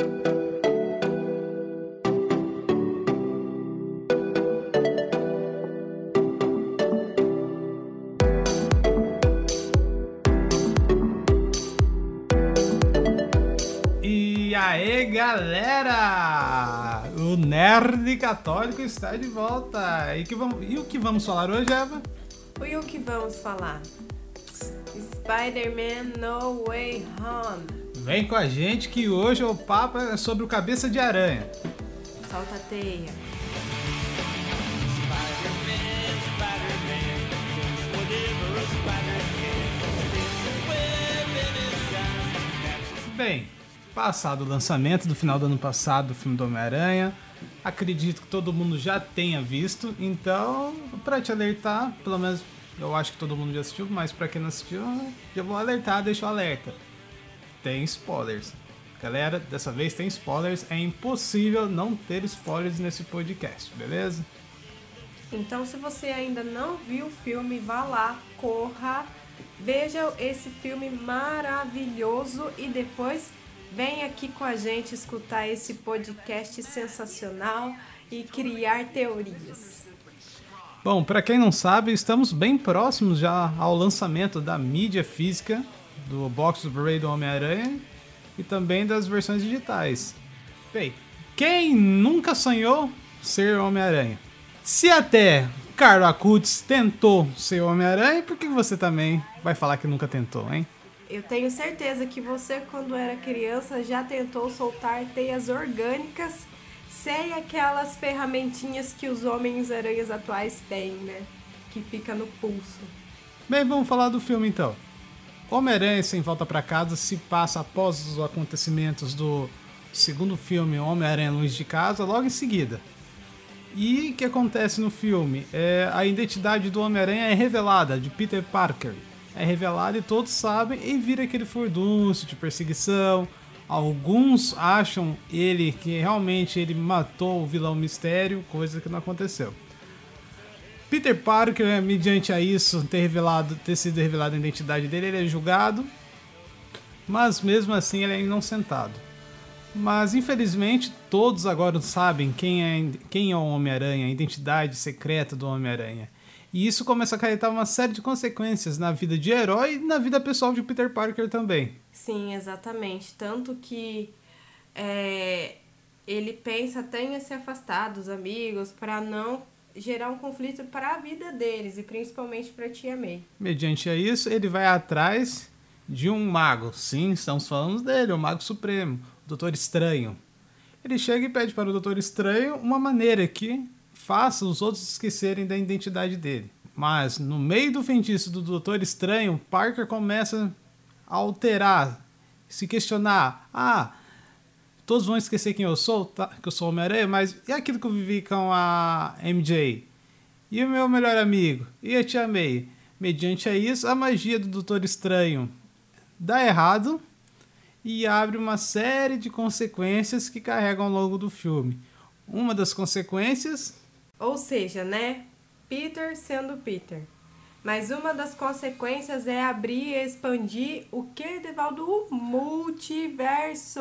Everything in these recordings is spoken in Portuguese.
E aí, galera! O Nerd Católico está de volta. E, que vamos, e o que vamos falar hoje, Eva? E o que vamos falar? Spider-Man No Way Home. Vem com a gente que hoje o papo é sobre o Cabeça de Aranha. Solta a teia. Bem, passado o lançamento do final do ano passado do filme do Homem-Aranha, acredito que todo mundo já tenha visto, então, pra te alertar, pelo menos eu acho que todo mundo já assistiu, mas pra quem não assistiu, já vou alertar, deixa o alerta. Tem spoilers. Galera, dessa vez tem spoilers, é impossível não ter spoilers nesse podcast, beleza? Então, se você ainda não viu o filme, vá lá, corra, veja esse filme maravilhoso e depois vem aqui com a gente escutar esse podcast sensacional e criar teorias. Bom, para quem não sabe, estamos bem próximos já ao lançamento da mídia física do box do Blu-ray do Homem-Aranha e também das versões digitais. Bem, quem nunca sonhou ser Homem-Aranha? Se até Carlo Acutis tentou ser Homem-Aranha, por que você também vai falar que nunca tentou, hein? Eu tenho certeza que você, quando era criança, já tentou soltar teias orgânicas sem aquelas ferramentinhas que os Homens-Aranhas atuais têm, né? Que fica no pulso. Bem, vamos falar do filme então. Homem-Aranha Sem Volta para Casa se passa após os acontecimentos do segundo filme Homem-Aranha Longe de Casa, logo em seguida. E o que acontece no filme? É, a identidade do Homem-Aranha é revelada, de Peter Parker. É revelada e todos sabem e vira aquele furdúncio de perseguição. Alguns acham ele que realmente ele matou o vilão mistério, coisa que não aconteceu. Peter Parker, mediante a isso ter revelado, ter sido revelada a identidade dele, ele é julgado, mas mesmo assim ele é inocentado. Mas infelizmente todos agora sabem quem é, quem é o Homem-Aranha, a identidade secreta do Homem-Aranha. E isso começa a acarretar uma série de consequências na vida de herói e na vida pessoal de Peter Parker também. Sim, exatamente. Tanto que é, ele pensa até em se afastar dos amigos para não gerar um conflito para a vida deles e principalmente para tia May. Mediante a isso, ele vai atrás de um mago. Sim, estamos falando dele, o Mago Supremo, o Doutor Estranho. Ele chega e pede para o Doutor Estranho uma maneira que faça os outros esquecerem da identidade dele. Mas no meio do feitiço do Doutor Estranho, Parker começa a alterar, se questionar: ah, todos vão esquecer quem eu sou, tá? que eu sou Homem-Aranha, mas e aquilo que eu vivi com a MJ? E o meu melhor amigo? E a Tia May? Mediante a isso, a magia do Doutor Estranho dá errado e abre uma série de consequências que carregam ao longo do filme. Uma das consequências Ou seja, né? Peter sendo Peter. Mas uma das consequências é abrir e expandir o que, Devaldo? O multiverso.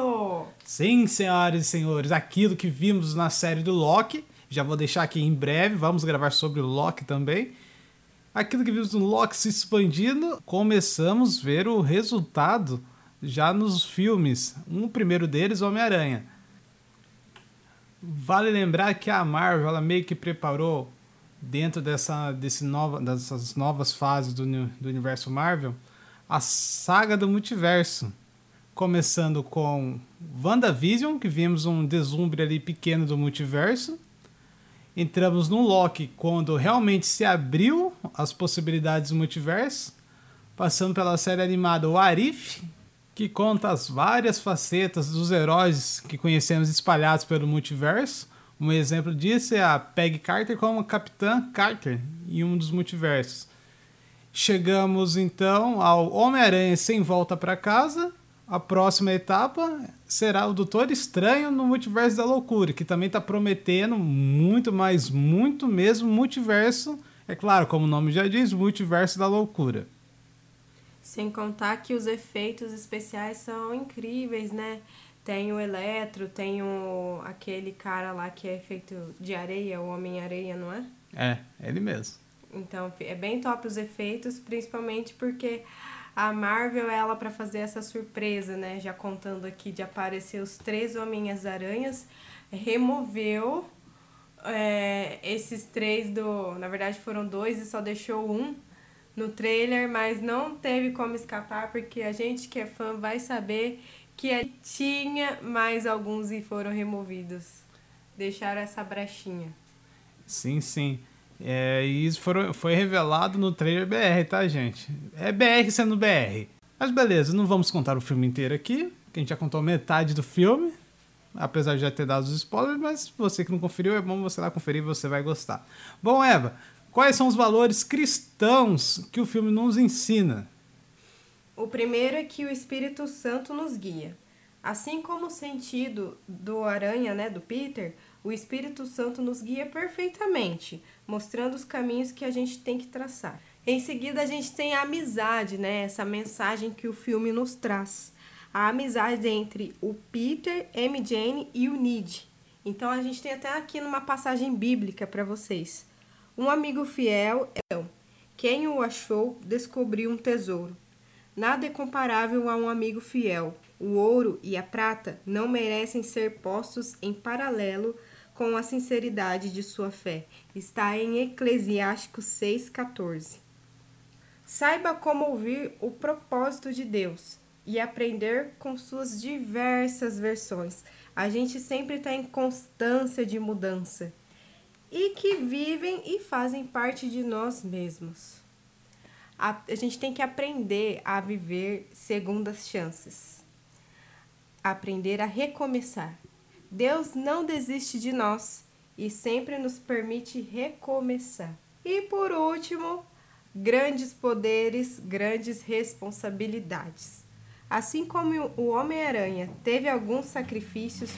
Sim, senhoras e senhores, aquilo que vimos na série do Loki, já vou deixar aqui em breve, vamos gravar sobre o Loki também. Aquilo que vimos no Loki se expandindo, começamos a ver o resultado já nos filmes. Um primeiro deles, Homem-Aranha. Vale lembrar que a Marvel meio que preparou dentro dessa, desse nova, dessas novas fases do, do universo Marvel a saga do multiverso. Começando com WandaVision, que vimos um deslumbre ali pequeno do multiverso. Entramos no Loki, quando realmente se abriu as possibilidades do multiverso. Passando pela série animada O Arif, que conta as várias facetas dos heróis que conhecemos espalhados pelo multiverso. Um exemplo disso é a Peggy Carter como Capitã Carter em um dos multiversos. Chegamos então ao Homem-Aranha sem volta para casa. A próxima etapa será o Doutor Estranho no Multiverso da Loucura, que também está prometendo muito mais, muito mesmo multiverso. É claro, como o nome já diz, Multiverso da Loucura. Sem contar que os efeitos especiais são incríveis, né? Tem o Eletro, tem o aquele cara lá que é feito de areia, o Homem-Areia, não é? É, ele mesmo. Então, é bem top os efeitos, principalmente porque a Marvel, ela para fazer essa surpresa, né, já contando aqui de aparecer os três Homens-Aranhas, removeu é, esses três do. Na verdade foram dois e só deixou um no trailer, mas não teve como escapar, porque a gente que é fã vai saber que tinha mais alguns e foram removidos. Deixaram essa brechinha. Sim, sim. É, e isso foram, foi revelado no trailer BR, tá, gente? É BR sendo BR. Mas beleza, não vamos contar o filme inteiro aqui, que a gente já contou metade do filme apesar de já ter dado os spoilers, mas você que não conferiu, é bom você lá conferir, você vai gostar. Bom, Eva, quais são os valores cristãos que o filme nos ensina? O primeiro é que o Espírito Santo nos guia. Assim como o sentido do aranha, né, do Peter, o Espírito Santo nos guia perfeitamente, mostrando os caminhos que a gente tem que traçar. Em seguida, a gente tem a amizade, né, essa mensagem que o filme nos traz a amizade entre o Peter, MJ e o Nid. Então a gente tem até aqui numa passagem bíblica para vocês. Um amigo fiel é quem o achou descobriu um tesouro. Nada é comparável a um amigo fiel. O ouro e a prata não merecem ser postos em paralelo com a sinceridade de sua fé. Está em Eclesiásticos 6,14. Saiba como ouvir o propósito de Deus e aprender com suas diversas versões. A gente sempre está em constância de mudança e que vivem e fazem parte de nós mesmos. A, a gente tem que aprender a viver segundas chances, aprender a recomeçar. Deus não desiste de nós e sempre nos permite recomeçar. E por último, grandes poderes, grandes responsabilidades. Assim como o Homem-Aranha teve alguns sacrifícios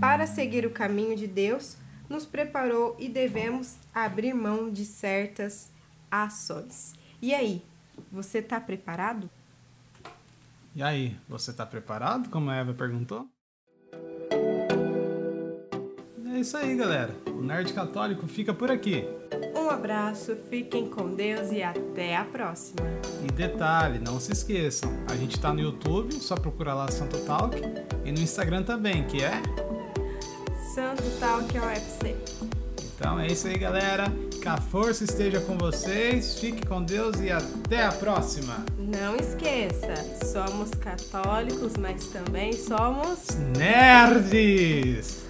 para seguir o caminho de Deus, nos preparou e devemos abrir mão de certas ações. E aí, você está preparado? E aí, você está preparado? Como a Eva perguntou? É isso aí, galera. O Nerd Católico fica por aqui. Um abraço, fiquem com Deus e até a próxima. E detalhe, não se esqueçam, a gente tá no YouTube, só procura lá Santo Talk, e no Instagram também, que é Santo Talk UFC. Então é isso aí, galera. Que a força esteja com vocês. Fique com Deus e até a próxima. Não esqueça, somos católicos, mas também somos nerds.